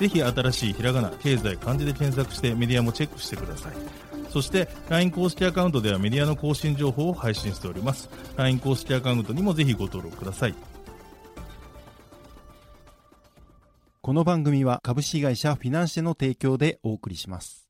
ぜひ新しいひらがな経済漢字で検索してメディアもチェックしてください。そして LINE 公式アカウントではメディアの更新情報を配信しております。LINE 公式アカウントにもぜひご登録ください。この番組は株式会社フィナンシェの提供でお送りします。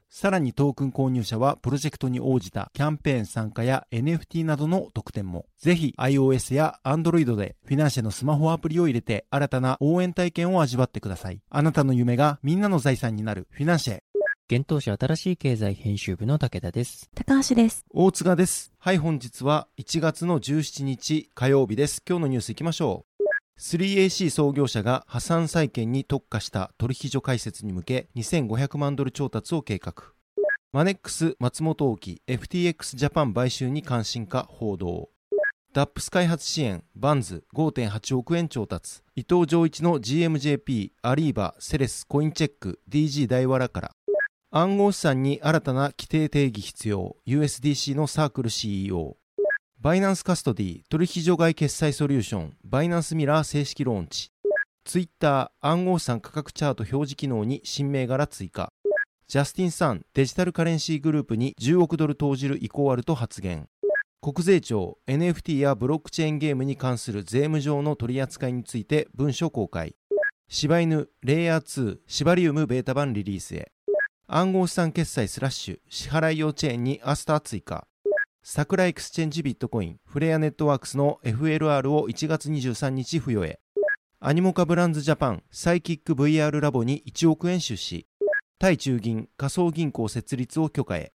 さらにトークン購入者はプロジェクトに応じたキャンペーン参加や NFT などの特典も。ぜひ iOS や Android でフィナンシェのスマホアプリを入れて新たな応援体験を味わってください。あなたの夢がみんなの財産になるフィナンシェ。現当社新しい経済編集部の武田です。高橋です。大塚です。はい、本日は1月の17日火曜日です。今日のニュース行きましょう。3AC 創業者が破産債権に特化した取引所開設に向け2500万ドル調達を計画。マネックス松本沖 FTX ジャパン買収に関心か報道。ダップス開発支援バンズ5.8億円調達。伊藤浄一の GMJP アリーバセレスコインチェック DG 大和らから。暗号資産に新たな規定定義必要 USDC のサークル CEO バイナンスカストディ取引所外決済ソリューションバイナンスミラー正式ローンチ。ツイッター暗号資産価格チャート表示機能に新銘柄追加。ジャスティン・サンデジタルカレンシーグループに10億ドル投じる意向あると発言。国税庁 NFT やブロックチェーンゲームに関する税務上の取り扱いについて文書公開。シバイヌレイヤー2シバリウムベータ版リリースへ。暗号資産決済スラッシュ支払い用チェーンにアスター追加。サクラエクスチェンジビットコインフレアネットワークスの FLR を1月23日付与へアニモカブランズジャパンサイキック VR ラボに1億円出資。対中銀仮想銀行設立を許可へ。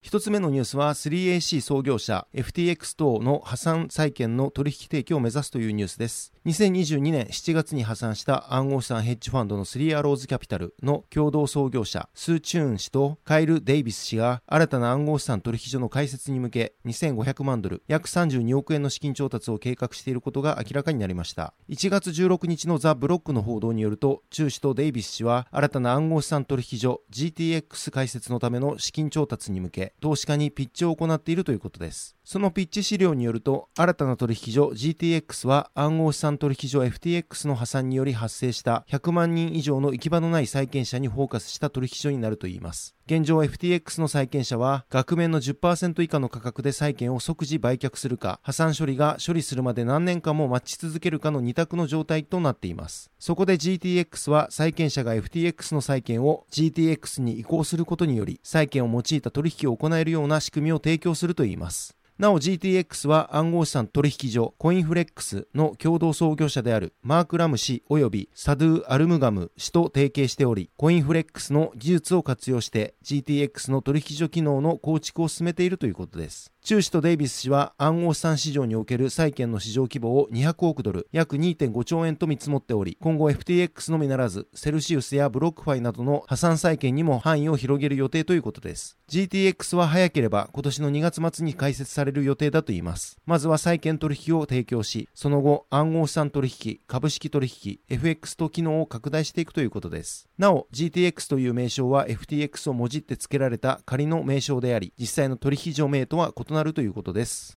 一つ目のニュースは 3AC 創業者 FTX 等の破産債権の取引提供を目指すというニュースです。2022年7月に破産した暗号資産ヘッジファンドのスリーアローズキャピタルの共同創業者スー・チューン氏とカイル・デイビス氏が新たな暗号資産取引所の開設に向け2500万ドル約32億円の資金調達を計画していることが明らかになりました。1月16日のザ・ブロックの報道によるとチュー氏とデイビス氏は新たな暗号資産取引所 GTX 開設のための資金調達に向け投資家にピッチを行っているということです。そのピッチ資料によると、新たな取引所 GTX は暗号資産取引所 FTX の破産により発生した100万人以上の行き場のない債権者にフォーカスした取引所になるといいます。現状 FTX の債権者は額面の10%以下の価格で債権を即時売却するか破産処理が処理するまで何年間も待ち続けるかの2択の状態となっています。そこで GTX は債権者が FTX の債権を GTX に移行することにより債権を用いた取引を行えるような仕組みを提供するといいます。なお GTX は暗号資産取引所コインフレックスの共同創業者であるマーク・ラム氏及びサドゥ・アルムガム氏と提携しており、コインフレックスの技術を活用して GTX の取引所機能の構築を進めているということです。チュー氏とデイビス氏は暗号資産市場における債権の市場規模を200億ドル、約2.5兆円と見積もっており、今後 FTX のみならず、セルシウスやブロックファイなどの破産債権にも範囲を広げる予定ということです。GTX は早ければ今年の2月末に開設される予定だといいます。まずは債権取引を提供し、その後暗号資産取引、株式取引、FX と機能を拡大していくということです。なお、GTX という名称は FTX をもじって付けられた仮の名称であり、実際の取引所名とは異なるということです。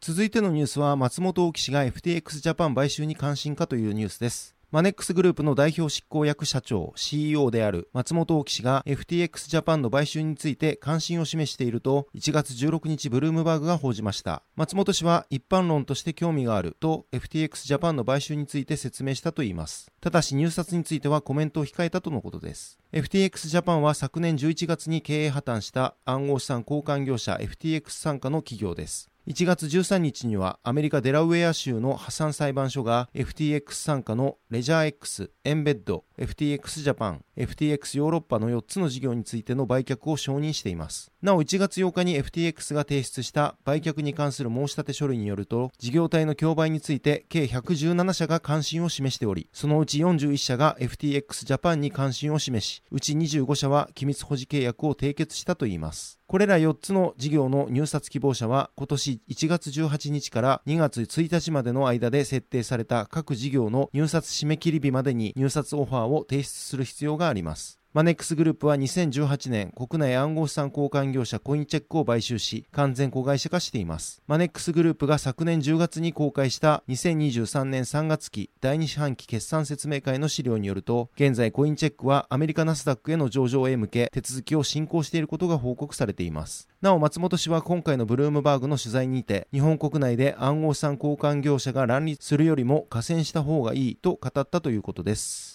続いてのニュースは松本大氏が FTX ジャパン買収に関心かというニュースです。マネックスグループの代表執行役社長 CEO である松本大氏が FTX ジャパンの買収について関心を示していると1月16日ブルームバーグが報じました。松本氏は一般論として興味があると FTX ジャパンの買収について説明したといいます。ただし入札についてはコメントを控えたとのことです。FTX ジャパンは昨年11月に経営破綻した暗号資産交換業者 FTX 傘下の企業です。1月13日にはアメリカデラウェア州の破産裁判所が FTX 傘下のレジャー X、エンベッド、FTX ジャパン、FTX ヨーロッパの4つの事業についての売却を承認しています。なお1月8日に FTX が提出した売却に関する申し立て書類によると、事業体の競売について計117社が関心を示しており、そのうち41社が FTX ジャパンに関心を示し、うち25社は機密保持契約を締結したといいます。これら4つの事業の入札希望者は今年1月18日から2月1日までの間で設定された各事業の入札締め切り日までに入札オファーを提出する必要があります。マネックスグループは2018年、国内暗号資産交換業者コインチェックを買収し、完全子会社化しています。マネックスグループが昨年10月に公開した2023年3月期第2四半期決算説明会の資料によると、現在コインチェックはアメリカナスダックへの上場へ向け手続きを進行していることが報告されています。なお、松本氏は今回のブルームバーグの取材にて、日本国内で暗号資産交換業者が乱立するよりも加戦した方がいいと語ったということです。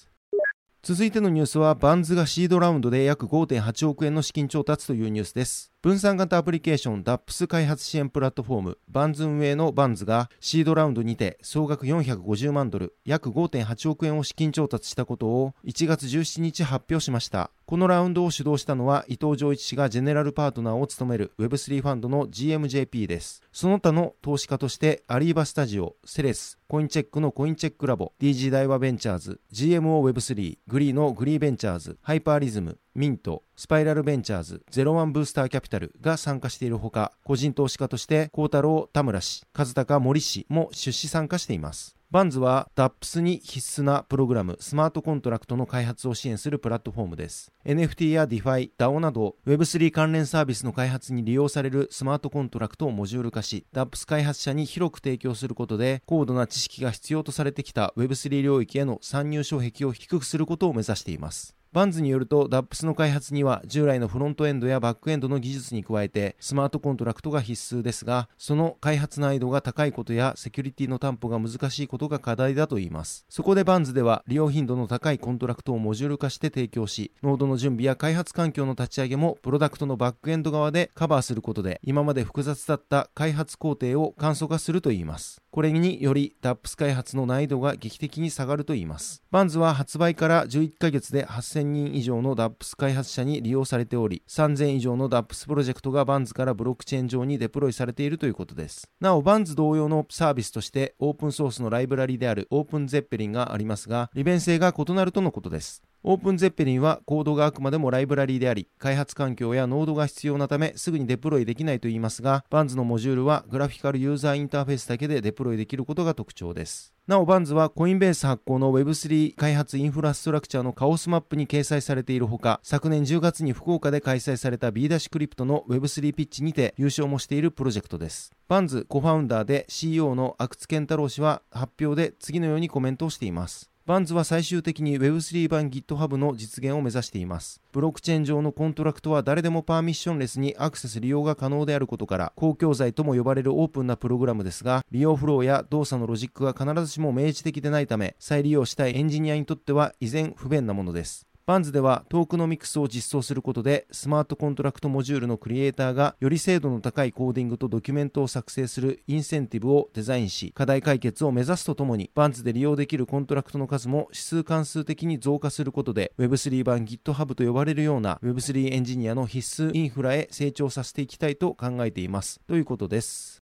続いてのニュースは、バンズがシードラウンドで約5.8億円の資金調達というニュースです。分散型アプリケーション DAPS 開発支援プラットフォームバンズ運営のバンズがシードラウンドにて総額450万ドル約5.8億円を資金調達したことを1月17日発表しました。このラウンドを主導したのは伊藤浄一氏がジェネラルパートナーを務める Web3 ファンドの GMJP です。その他の投資家としてアリーバスタジオ、セレス、コインチェックのコインチェックラボ、DG 大和ベンチャーズ、GMOWeb3、グリーのグリーベンチャーズ、ハイパーリズム、ミント、スパイラルベンチャーズ、ゼロワンブースターキャピタルが参加しているほか、個人投資家として孝太郎田村氏、和高森氏も出資参加しています。バンズは DAPS に必須なプログラム、スマートコントラクトの開発を支援するプラットフォームです。NFT や DeFi、DAO など Web3 関連サービスの開発に利用されるスマートコントラクトをモジュール化し、DAPS 開発者に広く提供することで、高度な知識が必要とされてきた Web3 領域への参入障壁を低くすることを目指しています。バンズによると DAPS の開発には従来のフロントエンドやバックエンドの技術に加えてスマートコントラクトが必須ですがその開発難易度が高いことやセキュリティの担保が難しいことが課題だといいます。そこでバンズでは利用頻度の高いコントラクトをモジュール化して提供しノードの準備や開発環境の立ち上げもプロダクトのバックエンド側でカバーすることで今まで複雑だった開発工程を簡素化するといいます。これにより DAPS 開発の難易度が劇的に下がるといいますバンズは発売から11ヶ月で8000人以上の DAPS 開発者に利用されており、3000以上の DAPS プロジェクトがバンズからブロックチェーン上にデプロイされているということです。なお、バンズ同様のサービスとしてオープンソースのライブラリであるオープンゼッペリンがありますが、利便性が異なるとのことです。オープンゼッペリンはコードがあくまでもライブラリーであり、開発環境やノードが必要なためすぐにデプロイできないと言いますが、バンズのモジュールはグラフィカルユーザーインターフェースだけでデプロイできることが特徴です。なお、バンズはコインベース発行の Web3 開発インフラストラクチャーのカオスマップに掲載されているほか、昨年10月に福岡で開催された B ダッシュクリプトの Web3 ピッチにて優勝もしているプロジェクトです。バンズコファウンダーで CEO の阿久津健太郎氏は発表で次のようにコメントをしています。バンズは最終的に Web3 版 GitHub の実現を目指しています。ブロックチェーン上のコントラクトは誰でもパーミッションレスにアクセス利用が可能であることから、公共財とも呼ばれるオープンなプログラムですが、利用フローや動作のロジックが必ずしも明示的でないため、再利用したいエンジニアにとっては依然不便なものです。バンズではトークノミクスを実装することでスマートコントラクトモジュールのクリエイターがより精度の高いコーディングとドキュメントを作成するインセンティブをデザインし課題解決を目指すとともにバンズで利用できるコントラクトの数も指数関数的に増加することで Web3 版 GitHub と呼ばれるような Web3 エンジニアの必須インフラへ成長させていきたいと考えています。ということです。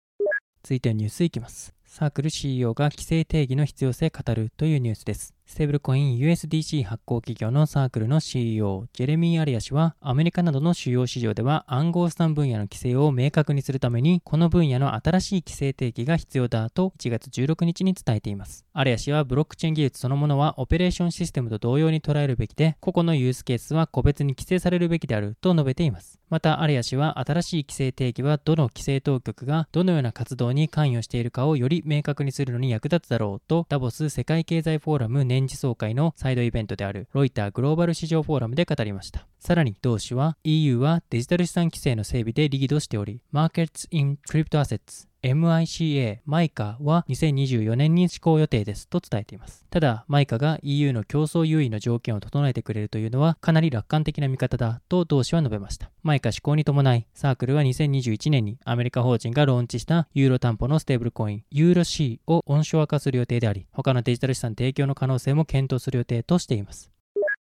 続いてニュースいきます。サークル CEO が規制定義の必要性語るというニュースです。ステーブルコイン USDC 発行企業のサークルの CEO、ジェレミー・アリア氏は、アメリカなどの主要市場では暗号資産分野の規制を明確にするために、この分野の新しい規制定義が必要だと1月16日に伝えています。アリア氏は、ブロックチェーン技術そのものはオペレーションシステムと同様に捉えるべきで、個々のユースケースは個別に規制されるべきであると述べています。また、アリア氏は、新しい規制定義はどの規制当局がどのような活動に関与しているかをより明確にするのに役立つだろうと、ダボス世界経済フォーラム年次総会のサイドイベントであるロイターグローバル市場フォーラムで語りました。さらに同氏は EU はデジタル資産規制の整備でリードしており、Markets in Crypto Assets MICA、マイカは2024年に施行予定ですと伝えています。ただ、マイカが EU の競争優位の条件を整えてくれるというのはかなり楽観的な見方だと同氏は述べました。マイカ施行に伴い、サークルは2021年にアメリカ法人がローンチしたユーロ担保のステーブルコイン、ユーロ C をオンショア化する予定であり、他のデジタル資産提供の可能性も検討する予定としています。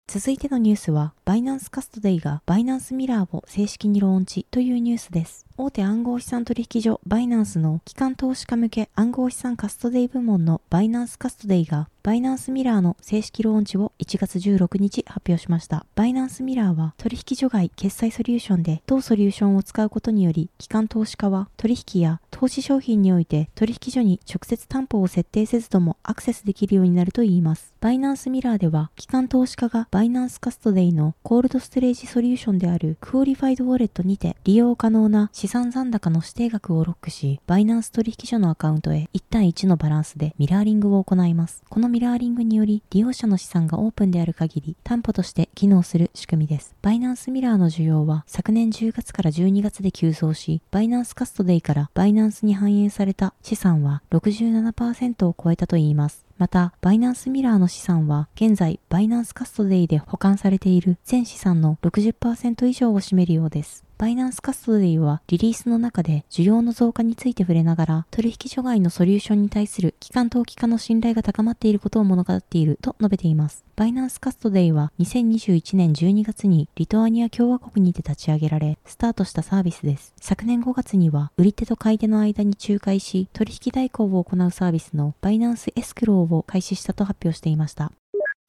続いてのニュースは、バイナンスカストデイがバイナンスミラーを正式にローンチというニュースです。大手暗号資産取引所バイナンスの機関投資家向け暗号資産カストデイ部門のバイナンスカストデイがバイナンスミラーの正式ローンチを1月16日発表しました。バイナンスミラーは取引所外決済ソリューションで当ソリューションを使うことにより機関投資家は取引や投資商品において取引所に直接担保を設定せずともアクセスできるようになるといいます。バイナンスミラーでは機関投資家がバイナンスカストデイのコールドストレージソリューションであるクオリファイドウォレットにて利用可能な資産残高の指定額をロックし、バイナンス取引所のアカウントへ1対1のバランスでミラーリングを行います。このミラーリングにより、利用者の資産がオープンである限り、担保として機能する仕組みです。バイナンスミラーの需要は昨年10月から12月で急増し、バイナンスカストデイからバイナンスに反映された資産は67%を超えたといいます。また、バイナンスミラーの資産は、現在、バイナンスカストデイで保管されている全資産の60%以上を占めるようです。バイナンスカストディはリリースの中で需要の増加について触れながら取引所外のソリューションに対する機関投機家の信頼が高まっていることを物語っていると述べています。バイナンスカストデイは2021年12月にリトアニア共和国にて立ち上げられスタートしたサービスです。昨年5月には売り手と買い手の間に仲介し取引代行を行うサービスのバイナンスエスクローを開始したと発表していました。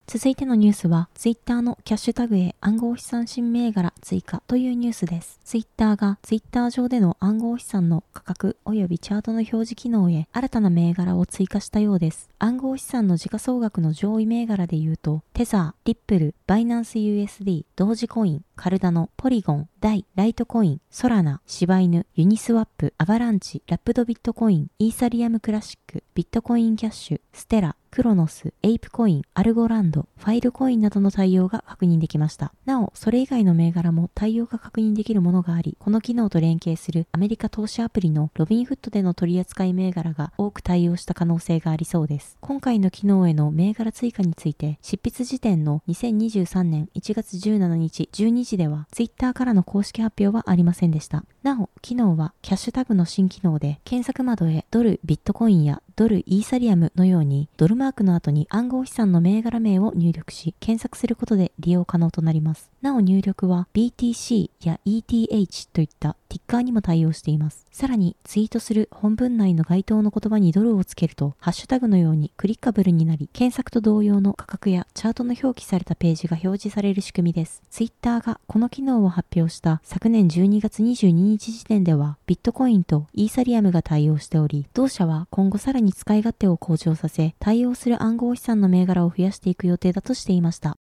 続いてのニュースは、ツイッターのキャッシュタグへ暗号資産新銘柄追加というニュースです。ツイッターがツイッター上での暗号資産の価格及びチャートの表示機能へ新たな銘柄を追加したようです。暗号資産の時価総額の上位銘柄で言うと、テザー、リップル、バイナンス USD、同時コイン、カルダノ、ポリゴン、ダイ、ライトコイン、ソラナ、シバイヌ、ユニスワップ、アバランチ、ラップドビットコイン、イーサリアムクラシック、ビットコインキャッシュ、ステラ、クロノス、エイプコイン、アルゴランド、ファイルコインなどの対応が確認できました。なお、それ以外の銘柄も対応が確認できるものがあり、この機能と連携するアメリカ投資アプリのロビンフットでの取扱い銘柄が多く対応した可能性がありそうです。今回の機能への銘柄追加について、執筆時点の2023年1月17日12時では、Twitter からの公式発表はありませんでした。なお、機能はキャッシュタグの新機能で、検索窓へドル、ビットコインやドル、イーサリアムのように、ドルマークの後に暗号資産の銘柄名を入力し、検索することで利用可能となります。なお入力は BTC や ETH といったティッカーにも対応しています。さらにツイートする本文内の該当の言葉にドルをつけると、ハッシュタグのようにクリッカブルになり、検索と同様の価格やチャートの表記されたページが表示される仕組みです。ツイッターがこの機能を発表した昨年12月22日時点では、ビットコインとイーサリアムが対応しており、同社は今後さらにに使い勝手を向上させ、対応する暗号資産の銘柄を増やしていく予定だとしていました。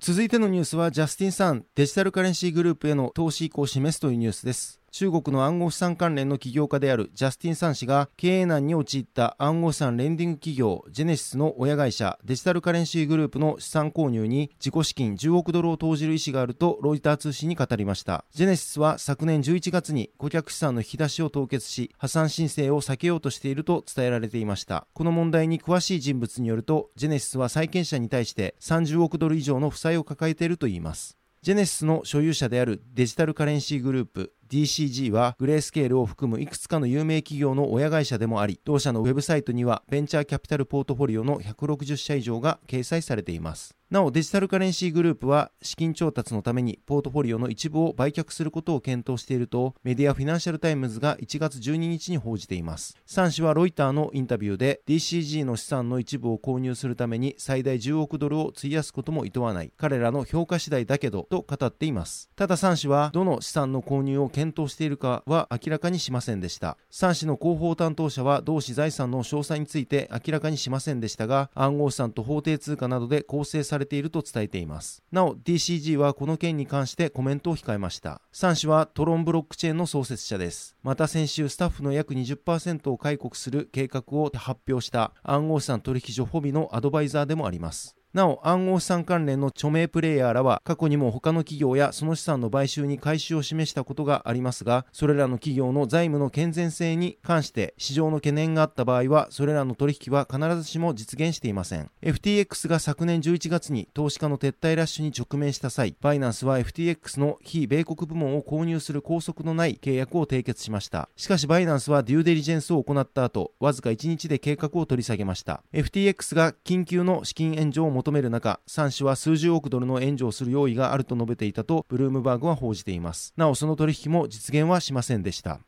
続いてのニュースはジャスティンさんデジタルカレンシーグループへの投資意向を示すというニュースです中国の暗号資産関連の起業家であるジャスティン・サン氏が経営難に陥った暗号資産レンディング企業ジェネシスの親会社デジタルカレンシーグループの資産購入に自己資金10億ドルを投じる意思があるとロイター通信に語りました。ジェネシスは昨年11月に顧客資産の引き出しを凍結し破産申請を避けようとしていると伝えられていました。この問題に詳しい人物によるとジェネシスは債権者に対して30億ドル以上の負債を抱えているといいます。ジェネシスの所有者であるデジタルカレンシーグループ DCG はグレースケールを含むいくつかの有名企業の親会社でもあり、同社のウェブサイトにはベンチャーキャピタルポートフォリオの160社以上が掲載されています。なおデジタルカレンシーグループは資金調達のためにポートフォリオの一部を売却することを検討しているとメディアフィナンシャルタイムズが1月12日に報じています。3氏はロイターのインタビューで DCG の資産の一部を購入するために最大10億ドルを費やすことも厭わない彼らの評価次第だけどと語っています。ただ3氏はどの資産の購入を検討しているかは明らかにしませんでした。3氏の広報担当者は同氏財産の詳細について明らかにしませんでしたが暗号資産と法定通貨などで構成されていると伝えています。なお、DCG はこの件に関してコメントを控えました。3氏はトロンブロックチェーンの創設者です。また先週、スタッフの約20%を解雇する計画を発表した暗号資産取引所フォビのアドバイザーでもあります。なお、暗号資産関連の著名プレイヤーらは過去にも他の企業やその資産の買収に回収を示したことがありますが、それらの企業の財務の健全性に関して市場の懸念があった場合は、それらの取引は必ずしも実現していません。FTX が昨年11月に投資家の撤退ラッシュに直面した際、バイナンスは FTX の非米国部門を購入する拘束のない契約を締結しました。しかしバイナンスはデューデリジェンスを行った後、わずか1日で計画を取り下げました。FTX が緊急の資金援助を求める中、3氏は数十億ドルの援助をする用意があると述べていたと、ブルームバーグは報じています。なお、その取引も実現はしませんでした。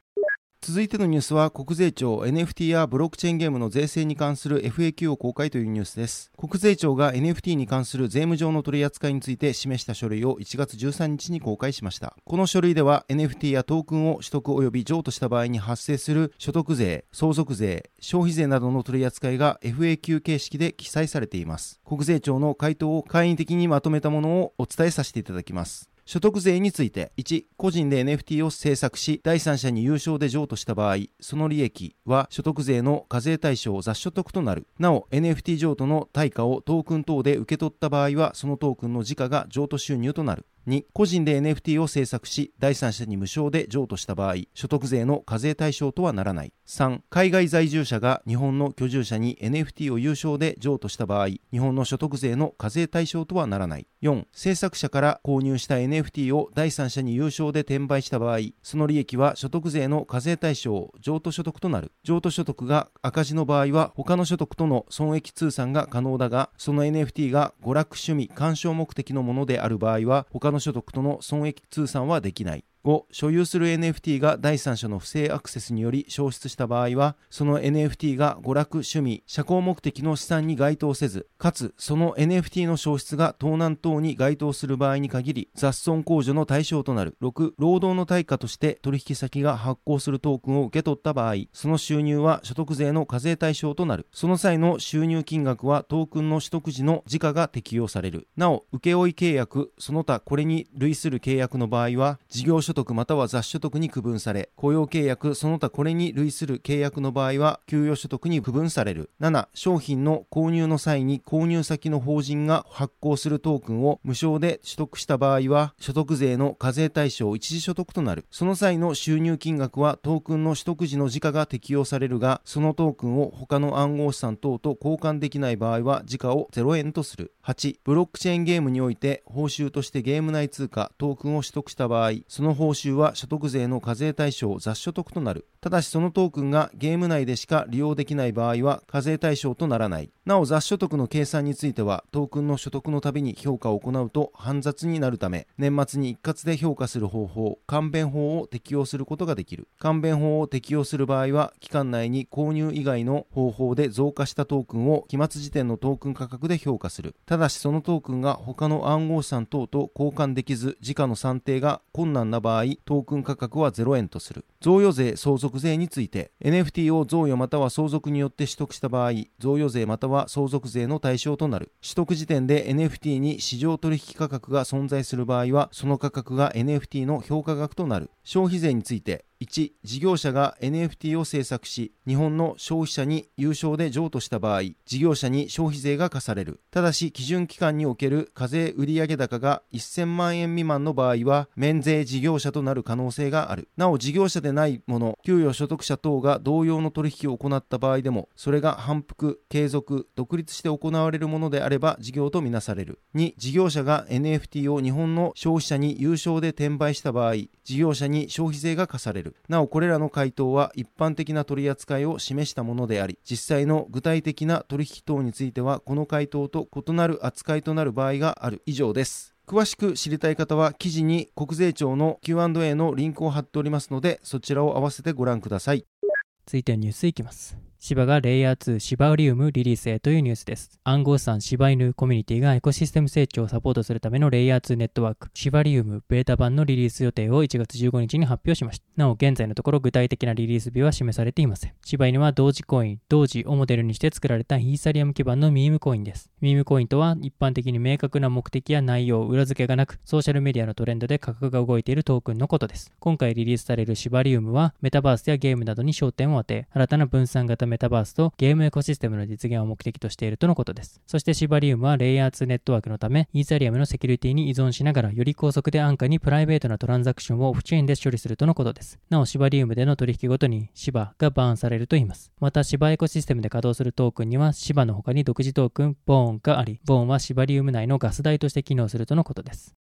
続いてのニュースは国税庁 NFT やブロックチェーンゲームの税制に関する FAQ を公開というニュースです。国税庁が NFT に関する税務上の取り扱いについて示した書類を1月13日に公開しました。この書類では NFT やトークンを取得及び譲渡した場合に発生する所得税相続税消費税などの取り扱いが FAQ 形式で記載されています。国税庁の回答を簡易的にまとめたものをお伝えさせていただきます。所得税について1個人で NFT を制作し第三者に有償で譲渡した場合その利益は所得税の課税対象雑所得となる。なお NFT 譲渡の対価をトークン等で受け取った場合はそのトークンの時価が譲渡収入となる。2個人で NFT を制作し第三者に無償で譲渡した場合所得税の課税対象とはならない。3海外在住者が日本の居住者に NFT を有償で譲渡した場合日本の所得税の課税対象とはならない。4制作者から購入した NFT を第三者に有償で転売した場合その利益は所得税の課税対象譲渡所得となる。譲渡所得が赤字の場合は他の所得との損益通算が可能だがその NFT が娯楽趣味鑑賞目的のものである場合は他の所得との損益通算はできない。5所有する NFT が第三者の不正アクセスにより消失した場合はその NFT が娯楽趣味社交目的の資産に該当せずかつその NFT の消失が盗難等に該当する場合に限り雑損控除の対象となる。6労働の対価として取引先が発行するトークンを受け取った場合その収入は所得税の課税対象となる。その際の収入金額はトークンの取得時の時価が適用される。なお請負契約その他これに類する契約の場合は事業所所得または雑所得に区分され、雇用契約その他これに類する契約の場合は給与所得に区分される。7、商品の購入の際に購入先の法人が発行するトークンを無償で取得した場合は、所得税の課税対象一時所得となる。その際の収入金額はトークンの取得時の時価が適用されるが、そのトークンを他の暗号資産等と交換できない場合は時価を0円とする。8、ブロックチェーンゲームにおいて報酬としてゲーム内通貨トークンを取得した場合、その報酬は所得税の課税対象雑所得となる。ただしそのトークンがゲーム内でしか利用できない場合は課税対象とならない。なお雑所得の計算についてはトークンの所得のたびに評価を行うと煩雑になるため年末に一括で評価する方法、簡便法を適用することができる。簡便法を適用する場合は期間内に購入以外の方法で増加したトークンを期末時点のトークン価格で評価する。ただしそのトークンが他の暗号資産等と交換できず時価の算定が困難な場合場合トークン価格は0円とする。贈与税、相続税について、NFT を贈与または相続によって取得した場合、贈与税または相続税の対象となる。取得時点で NFT に市場取引価格が存在する場合は、その価格が NFT の評価額となる。消費税について、1事業者が NFT を制作し日本の消費者に有償で譲渡した場合事業者に消費税が課される。ただし基準期間における課税売上高が1000万円未満の場合は免税事業者となる可能性がある。なお事業者でないもの給与所得者等が同様の取引を行った場合でもそれが反復継続独立して行われるものであれば事業とみなされる。2事業者が NFT を日本の消費者に有償で転売した場合事業者に消費税が課される。なおこれらの回答は一般的な取り扱いを示したものであり実際の具体的な取引等についてはこの回答と異なる扱いとなる場合がある。以上です。詳しく知りたい方は記事に国税庁の Q&A のリンクを貼っておりますのでそちらを合わせてご覧ください。続いてニュースいきます。芝がレイヤー2シバリウムリリースへというニュースです。暗号資産柴犬コミュニティがエコシステム成長をサポートするためのレイヤー2ネットワークシバリウムベータ版のリリース予定を1月15日に発表しました。なお現在のところ具体的なリリース日は示されていません。柴犬は同時コイン、同時をモデルにして作られたイーサリアム基盤のミームコインです。ミームコインとは一般的に明確な目的や内容、裏付けがなくソーシャルメディアのトレンドで価格が動いているトークンのことです。今回リリースされるシバリウムはメタバースやゲームなどに焦点を当て新たな分散型メタバースとゲームエコシステムの実現を目的としているとのことです。そしてシバリウムはレイヤー2ネットワークのため、イーサリアムのセキュリティに依存しながら、より高速で安価にプライベートなトランザクションをオフチェーンで処理するとのことです。なお、シバリウムでの取引ごとにシバがバーンされると言います。また、シバエコシステムで稼働するトークンには、シバの他に独自トークン、ボーンがあり、ボーンはシバリウム内のガス代として機能するとのことです。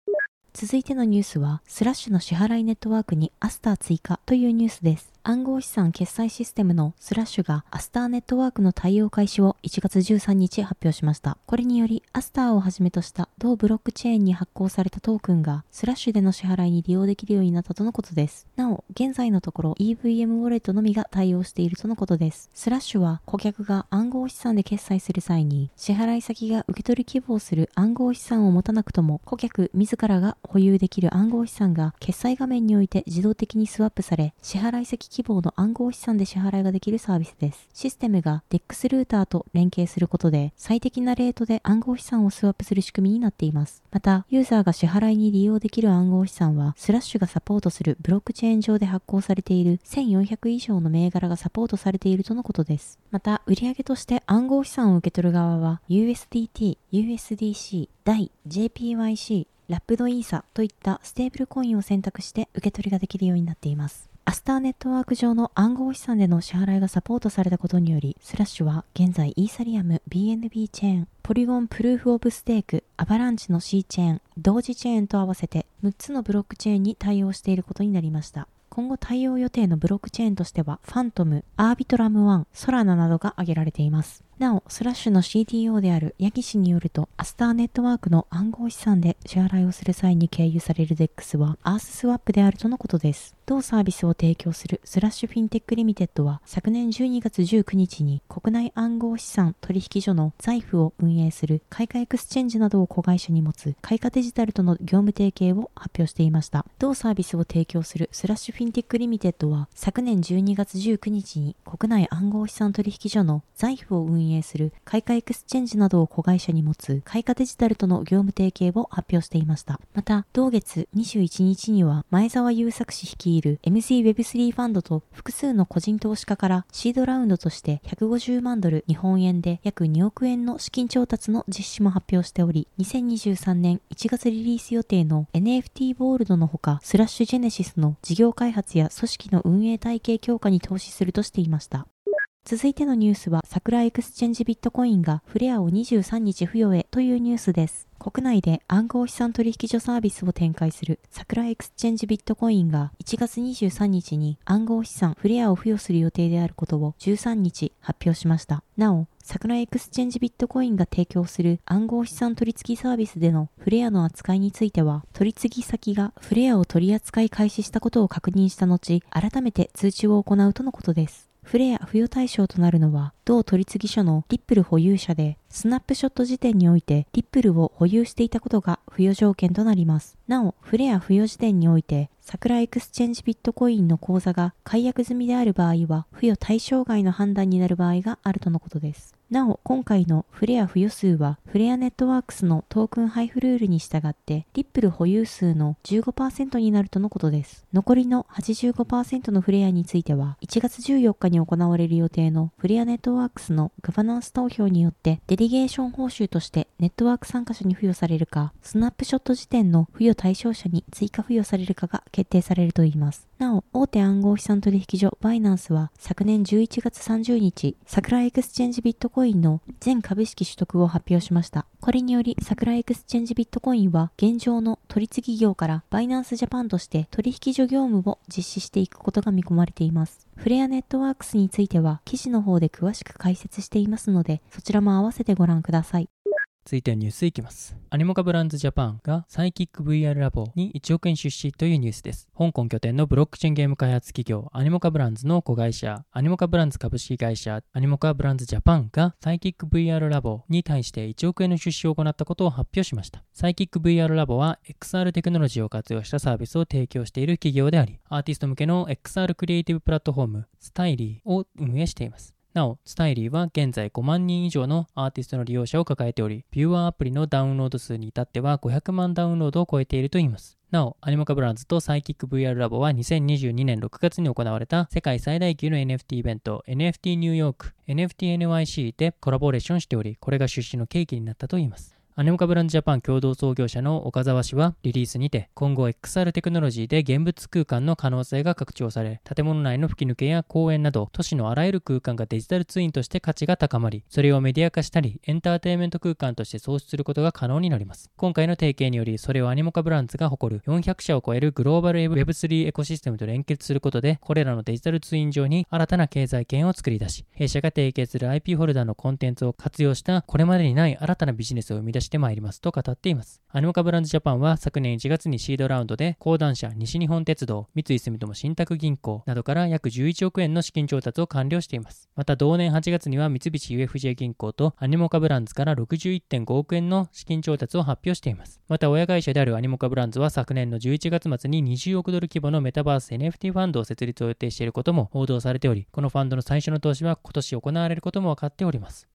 続いてのニュースは、スラッシュの支払いネットワークにアスター追加というニュースです。暗号資産決済システムのスラッシュがアスターネットワークの対応開始を1月13日発表しました。これによりアスターをはじめとした同ブロックチェーンに発行されたトークンがスラッシュでの支払いに利用できるようになったとのことです。なお、現在のところ EVM ウォレットのみが対応しているとのことです。スラッシュは顧客が暗号資産で決済する際に支払い先が受け取り希望する暗号資産を持たなくとも顧客自らが保有できる暗号資産が決済画面において自動的にスワップされ支払い先希望の暗号資産で支払いができるサービスです。システムが DEX ルーターと連携することで最適なレートで暗号資産をスワップする仕組みになっています。また、ユーザーが支払いに利用できる暗号資産はスラッシュがサポートするブロックチェーン上で発行されている1400以上の銘柄がサポートされているとのことです。また、売上として暗号資産を受け取る側は USDT、USDC、DAI、JPYC、ラップドイーサといったステーブルコインを選択して受け取りができるようになっています。アスターネットワーク上の暗号資産での支払いがサポートされたことにより、スラッシュは現在イーサリアム、BNB チェーン、ポリゴンプルーフオブステーク、アバランチの C チェーン、ドージチェーンと合わせて6つのブロックチェーンに対応していることになりました。今後対応予定のブロックチェーンとしては、ファントム、アービトラムワン、ソラナなどが挙げられています。なお、スラッシュの CTO であるヤギ氏によると、アスターネットワークの暗号資産で支払いをする際に経由される DEX は、アーススワップであるとのことです。同サービスを提供するスラッシュフィンテックリミテッドは、昨年12月19日に国内暗号資産取引所の Zaif を運営するカイカエクスチェンジなどを子会社に持つカイカデジタルとの業務提携を発表していました。同サービスを提供するスラッシュフィンテックリミテッドは、昨年12月19日に国内暗号資産取引所の Zaif を運営するカイカエクスチェンジなどを子会社に持つカイカデジタルとの業務提携を発表していました。また、同月21日には前澤友作氏率いる MCWeb3 ファンドと複数の個人投資家からシードラウンドとして150万ドル日本円で約2億円の資金調達の実施も発表しており、2023年1月リリース予定の NFT ボールドのほか、スラッシュジェネシスの事業開発や組織の運営体系強化に投資するとしていました。続いてのニュースは、サクラエクスチェンジビットコインがフレアを23日付与へというニュースです。国内で暗号資産取引所サービスを展開するサクラエクスチェンジビットコインが1月23日に暗号資産フレアを付与する予定であることを13日発表しました。なお、サクラエクスチェンジビットコインが提供する暗号資産取引サービスでのフレアの扱いについては、取次先がフレアを取り扱い開始したことを確認した後、改めて通知を行うとのことです。フレア付与対象となるのは、同取次所のリップル保有者で、スナップショット時点においてリップルを保有していたことが付与条件となります。なお、フレア付与時点において、桜エクスチェンジビットコインの口座が解約済みである場合は、付与対象外の判断になる場合があるとのことです。なお、今回のフレア付与数は、フレアネットワークスのトークン配布ルールに従って、リップル保有数の15%になるとのことです。残りの85%のフレアについては、1月14日に行われる予定のフレアネットワークスのガバナンス投票によって、デリゲーション報酬としてネットワーク参加者に付与されるか、スナップショット時点の付与対象者に追加付与されるかが決定されるといいます。なお、大手暗号資産取引所バイナンスは、昨年11月30日、サクラエクスチェンジビットコインの全株式取得を発表しました。これにより、桜エクスチェンジビットコインは、現状の取次業からバイナンスジャパンとして取引所業務を実施していくことが見込まれています。フレアネットワークスについては、記事の方で詳しく解説していますので、そちらも合わせてご覧ください。続いてニュースいきます。アニモカブランズジャパンがサイキック VR ラボに1億円出資というニュースです。香港拠点のブロックチェーンゲーム開発企業アニモカブランズの子会社アニモカブランズ株式会社アニモカブランズジャパンがサイキック VR ラボに対して1億円の出資を行ったことを発表しました。サイキック VR ラボは XR テクノロジーを活用したサービスを提供している企業であり、アーティスト向けの XR クリエイティブプラットフォームスタイリーを運営しています。なお、スタイリーは現在5万人以上のアーティストの利用者を抱えており、ビューアーアプリのダウンロード数に至っては500万ダウンロードを超えているといいます。なお、アニモカブランズとサイキック VR ラボは2022年6月に行われた世界最大級の NFT イベント NFT ニューヨーク NFTNYC でコラボレーションしており、これが出資の契機になったといいます。アニモカブランズジャパン共同創業者の岡沢氏はリリースにて今後 XR テクノロジーで現実空間の可能性が拡張され建物内の吹き抜けや公園など都市のあらゆる空間がデジタルツインとして価値が高まりそれをメディア化したりエンターテインメント空間として創出することが可能になります。今回の提携によりそれをアニモカブランズが誇る400社を超えるグローバル Web3 エコシステムと連結することでこれらのデジタルツイン上に新たな経済圏を作り出し弊社が提携する IP ホルダーのコンテンツを活用したこれまでにない新たなビジネスを生み出ししてまいりますと語っています。アニモカブランドジャパンは昨年1月にシードラウンドで講談社、西日本鉄道、三井住友信託銀行などから約11億円の資金調達を完了しています。また同年8月には三菱 UFJ 銀行とアニモカブランズから61.5億円の資金調達を発表しています。また親会社であるアニモカブランズは昨年の11月末に20億ドル規模のメタバース NFT ファンドを設立を予定していることも報道されており、このファンドの最初の投資は今年行われることも分かっております。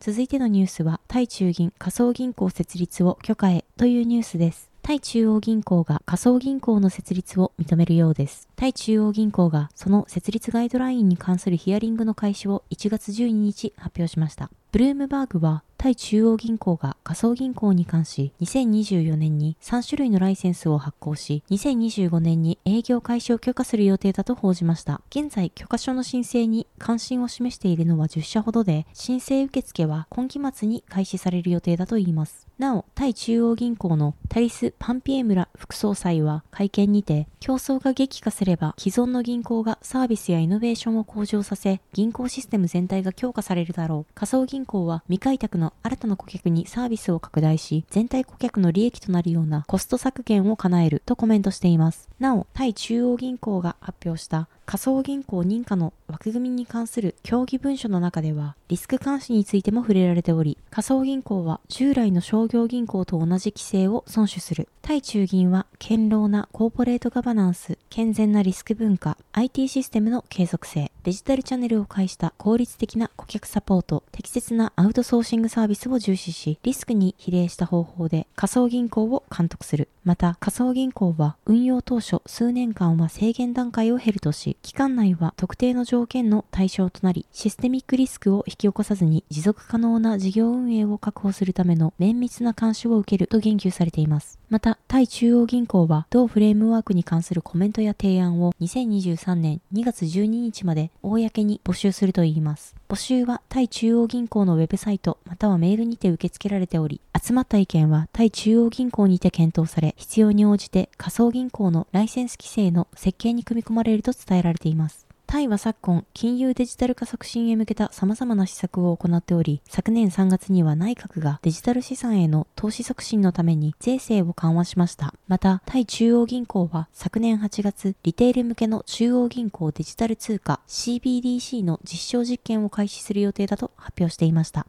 続いてのニュースは、タイ中銀仮想銀行設立を許可へというニュースです。タイ中央銀行が仮想銀行の設立を認めるようです。タイ中央銀行がその設立ガイドラインに関するヒアリングの開始を1月12日発表しました。ブルームバーグはタイ中央銀行が仮想銀行に関し、2024年に3種類のライセンスを発行し、2025年に営業開始を許可する予定だと報じました。現在、許可書の申請に関心を示しているのは10社ほどで、申請受付は今期末に開始される予定だといいます。なお、対中央銀行のタリス・パンピエムラ副総裁は会見にて、競争が激化すれば既存の銀行がサービスやイノベーションを向上させ、銀行システム全体が強化されるだろう。仮想銀行は未開拓の新たな顧客にサービスを拡大し、全体顧客の利益となるようなコスト削減を叶えるとコメントしています。なお、対中央銀行が発表した仮想銀行認可の枠組みに関する協議文書の中では、リスク監視についても触れられており、仮想銀行は従来の商業銀行と同じ規制を遵守する。対中銀は堅牢なコーポレートガバナンス、健全なリスク文化、IT システムの継続性、デジタルチャンネルを介した効率的な顧客サポート、適切なアウトソーシングサービスを重視し、リスクに比例した方法で仮想銀行を監督する。また、仮想銀行は運用当初数年間は制限段階を経るとし、期間内は特定の条件の対象となり、システミックリスクを引き起こさずに持続可能な事業運営を確保するための綿密な監視を受けると言及されています。また、対中央銀行は同フレームワークに関するコメントや提案を2023年2月12日まで公に募集するといいます。募集は対中央銀行のウェブサイトまたはメールにて受け付けられており、集まった意見は対中央銀行にて検討され、必要に応じて仮想銀行のライセンス規制の設計に組み込まれると伝えられられています。タイは昨今、金融デジタル化促進へ向けた様々な施策を行っており、昨年3月には内閣がデジタル資産への投資促進のために税制を緩和しました。また、タイ中央銀行は昨年8月、リテール向けの中央銀行デジタル通貨 CBDC の実証実験を開始する予定だと発表していました。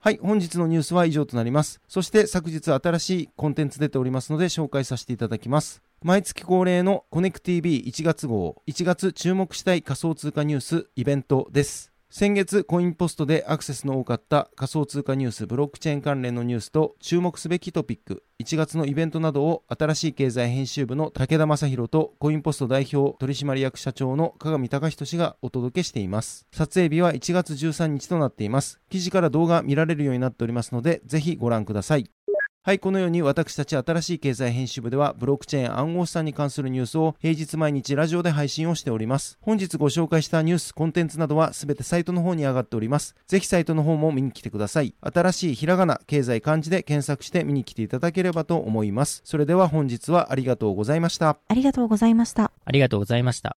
はい、本日のニュースは以上となります。そして昨日新しいコンテンツ出ておりますので紹介させていただきます。毎月恒例のコネク TV1 月号、1月注目したい仮想通貨ニュースイベントです。先月コインポストでアクセスの多かった仮想通貨ニュース、ブロックチェーン関連のニュースと注目すべきトピック、1月のイベントなどを新しい経済編集部の武田正宏とコインポスト代表取締役社長の鏡隆人氏がお届けしています。撮影日は1月13日となっています。記事から動画見られるようになっておりますので、ぜひご覧ください。はい、このように私たち新しい経済編集部ではブロックチェーン暗号資産に関するニュースを平日毎日ラジオで配信をしております。本日ご紹介したニュース、コンテンツなどはすべてサイトの方に上がっております。ぜひサイトの方も見に来てください。新しいひらがな、経済漢字で検索して見に来ていただければと思います。それでは本日はありがとうございました。ありがとうございました。ありがとうございました。